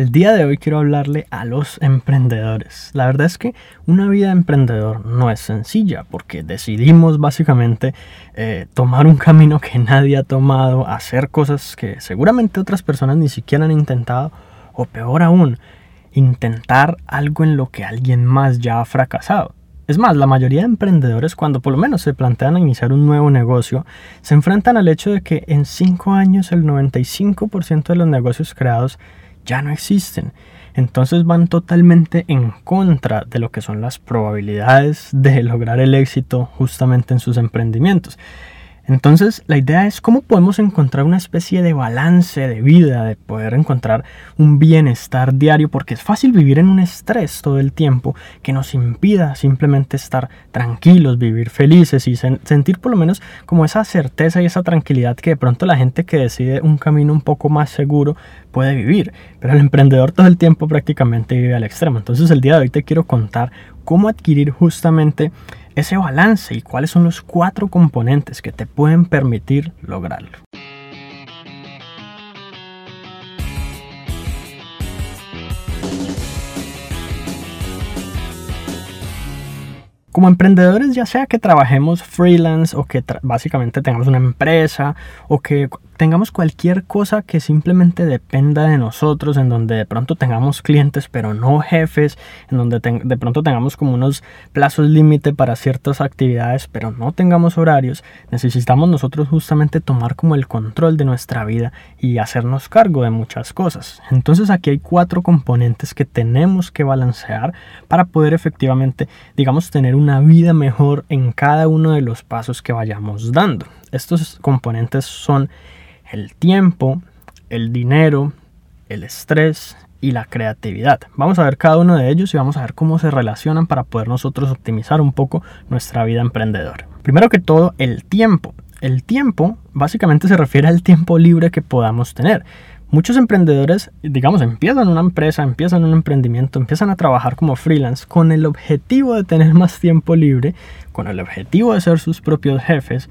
El día de hoy quiero hablarle a los emprendedores. La verdad es que una vida de emprendedor no es sencilla porque decidimos básicamente eh, tomar un camino que nadie ha tomado, hacer cosas que seguramente otras personas ni siquiera han intentado o peor aún, intentar algo en lo que alguien más ya ha fracasado. Es más, la mayoría de emprendedores cuando por lo menos se plantean iniciar un nuevo negocio, se enfrentan al hecho de que en 5 años el 95% de los negocios creados ya no existen. Entonces van totalmente en contra de lo que son las probabilidades de lograr el éxito justamente en sus emprendimientos. Entonces, la idea es cómo podemos encontrar una especie de balance de vida, de poder encontrar un bienestar diario, porque es fácil vivir en un estrés todo el tiempo que nos impida simplemente estar tranquilos, vivir felices y sentir por lo menos como esa certeza y esa tranquilidad que de pronto la gente que decide un camino un poco más seguro puede vivir. Pero el emprendedor todo el tiempo prácticamente vive al extremo. Entonces, el día de hoy te quiero contar cómo adquirir justamente ese balance y cuáles son los cuatro componentes que te pueden permitir lograrlo. Como emprendedores, ya sea que trabajemos freelance o que básicamente tengamos una empresa o que tengamos cualquier cosa que simplemente dependa de nosotros, en donde de pronto tengamos clientes pero no jefes, en donde de pronto tengamos como unos plazos límite para ciertas actividades pero no tengamos horarios, necesitamos nosotros justamente tomar como el control de nuestra vida y hacernos cargo de muchas cosas. Entonces aquí hay cuatro componentes que tenemos que balancear para poder efectivamente, digamos, tener una vida mejor en cada uno de los pasos que vayamos dando. Estos componentes son el tiempo, el dinero, el estrés y la creatividad. Vamos a ver cada uno de ellos y vamos a ver cómo se relacionan para poder nosotros optimizar un poco nuestra vida emprendedora. Primero que todo, el tiempo. El tiempo básicamente se refiere al tiempo libre que podamos tener. Muchos emprendedores, digamos, empiezan una empresa, empiezan un emprendimiento, empiezan a trabajar como freelance con el objetivo de tener más tiempo libre, con el objetivo de ser sus propios jefes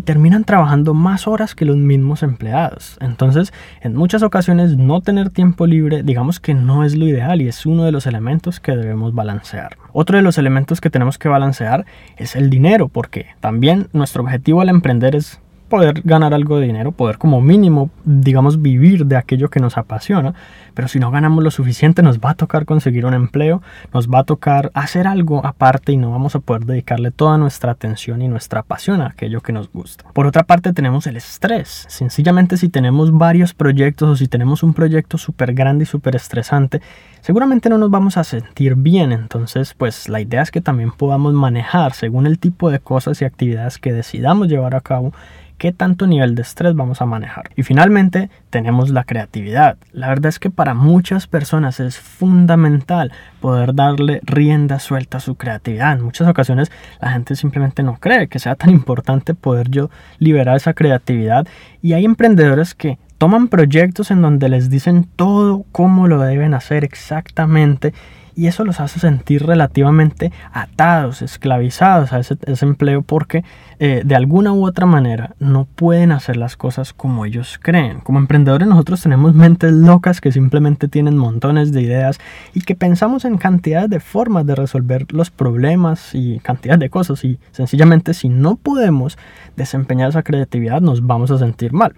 terminan trabajando más horas que los mismos empleados. Entonces, en muchas ocasiones no tener tiempo libre, digamos que no es lo ideal y es uno de los elementos que debemos balancear. Otro de los elementos que tenemos que balancear es el dinero, porque también nuestro objetivo al emprender es poder ganar algo de dinero, poder como mínimo, digamos, vivir de aquello que nos apasiona, pero si no ganamos lo suficiente nos va a tocar conseguir un empleo, nos va a tocar hacer algo aparte y no vamos a poder dedicarle toda nuestra atención y nuestra pasión a aquello que nos gusta. Por otra parte tenemos el estrés, sencillamente si tenemos varios proyectos o si tenemos un proyecto súper grande y súper estresante, seguramente no nos vamos a sentir bien, entonces pues la idea es que también podamos manejar según el tipo de cosas y actividades que decidamos llevar a cabo qué tanto nivel de estrés vamos a manejar. Y finalmente tenemos la creatividad. La verdad es que para muchas personas es fundamental poder darle rienda suelta a su creatividad. En muchas ocasiones la gente simplemente no cree que sea tan importante poder yo liberar esa creatividad y hay emprendedores que toman proyectos en donde les dicen todo cómo lo deben hacer exactamente y eso los hace sentir relativamente atados, esclavizados a ese, empleo porque eh, de alguna u otra manera no pueden hacer las cosas como ellos creen. Como emprendedores nosotros tenemos mentes locas que simplemente tienen montones de ideas y que pensamos en cantidad de formas de resolver los problemas y cantidad de cosas y sencillamente si no podemos desempeñar esa creatividad nos vamos a sentir mal.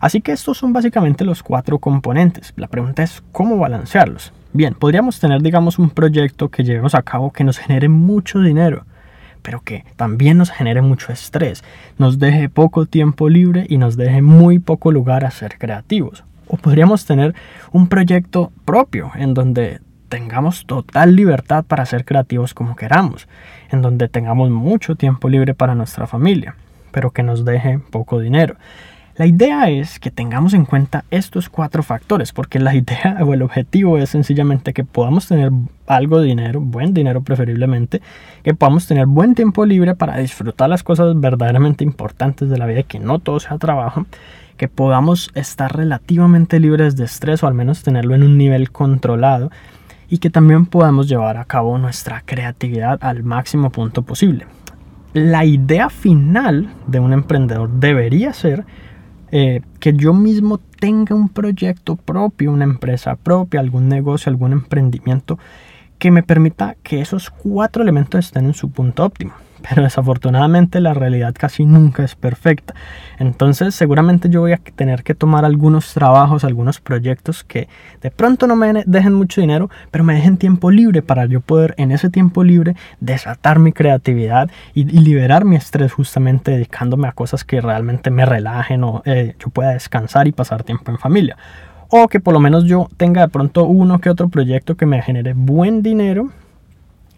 Así que estos son básicamente los cuatro componentes. La pregunta es cómo balancearlos. Bien, podríamos tener, digamos, un proyecto que llevemos a cabo que nos genere mucho dinero, pero que también nos genere mucho estrés, nos deje poco tiempo libre y nos deje muy poco lugar a ser creativos. O podríamos tener un proyecto propio en donde tengamos total libertad para ser creativos como queramos, en donde tengamos mucho tiempo libre para nuestra familia, pero que nos deje poco dinero. La idea es que tengamos en cuenta estos cuatro factores, porque la idea o el objetivo es sencillamente que podamos tener algo de dinero, buen dinero preferiblemente, que podamos tener buen tiempo libre para disfrutar las cosas verdaderamente importantes de la vida, que no todo sea trabajo, que podamos estar relativamente libres de estrés o al menos tenerlo en un nivel controlado y que también podamos llevar a cabo nuestra creatividad al máximo punto posible. La idea final de un emprendedor debería ser eh, que yo mismo tenga un proyecto propio, una empresa propia, algún negocio, algún emprendimiento que me permita que esos cuatro elementos estén en su punto óptimo pero desafortunadamente la realidad casi nunca es perfecta. Entonces seguramente yo voy a tener que tomar algunos trabajos, algunos proyectos que de pronto no me dejen mucho dinero, pero me dejen tiempo libre para yo poder en ese tiempo libre desatar mi creatividad y, liberar mi estrés justamente dedicándome a cosas que realmente me relajen o eh, yo pueda descansar y pasar tiempo en familia. O que por lo menos yo tenga de pronto uno que otro proyecto que me genere buen dinero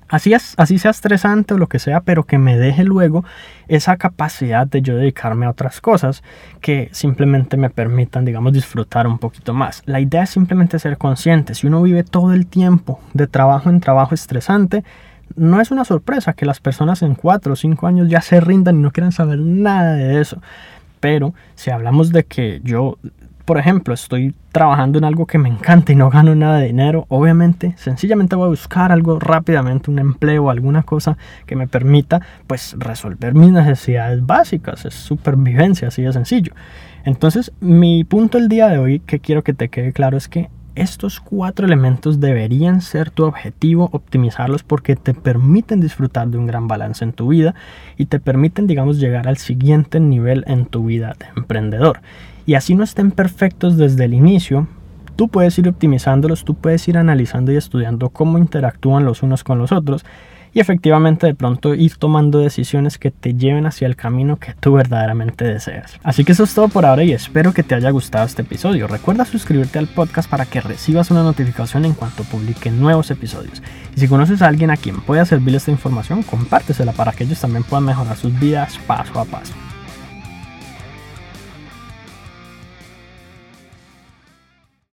Así, es, así sea estresante o lo que sea, pero que me deje luego esa capacidad de yo dedicarme a otras cosas que simplemente me permitan, digamos, disfrutar un poquito más. La idea es simplemente ser consciente. Si uno vive todo el tiempo de trabajo en trabajo estresante, no es una sorpresa que las personas en 4 o 5 años ya se rindan y no quieran saber nada de eso. Pero si hablamos de que yo por ejemplo, estoy trabajando en algo que me encanta y no gano nada de dinero, obviamente, sencillamente voy a buscar algo rápidamente, un empleo, alguna cosa que me permita, pues, resolver mis necesidades básicas. Es supervivencia, así de sencillo. Entonces, mi punto el día de hoy, que quiero que te quede claro, es que estos cuatro elementos deberían ser tu objetivo, optimizarlos porque te permiten disfrutar de un gran balance en tu vida y te permiten, digamos, llegar al siguiente nivel en tu vida de emprendedor y así no estén perfectos desde el inicio, tú puedes ir optimizándolos, tú puedes ir analizando y estudiando cómo interactúan los unos con los otros y efectivamente de pronto ir tomando decisiones que te lleven hacia el camino que tú verdaderamente deseas. Así que eso es todo por ahora y espero que te haya gustado este episodio. Recuerda suscribirte al podcast para que recibas una notificación en cuanto publique nuevos episodios. Y si conoces a alguien a quien pueda servirle esta información, compártesela para que ellos también puedan mejorar sus vidas paso a paso.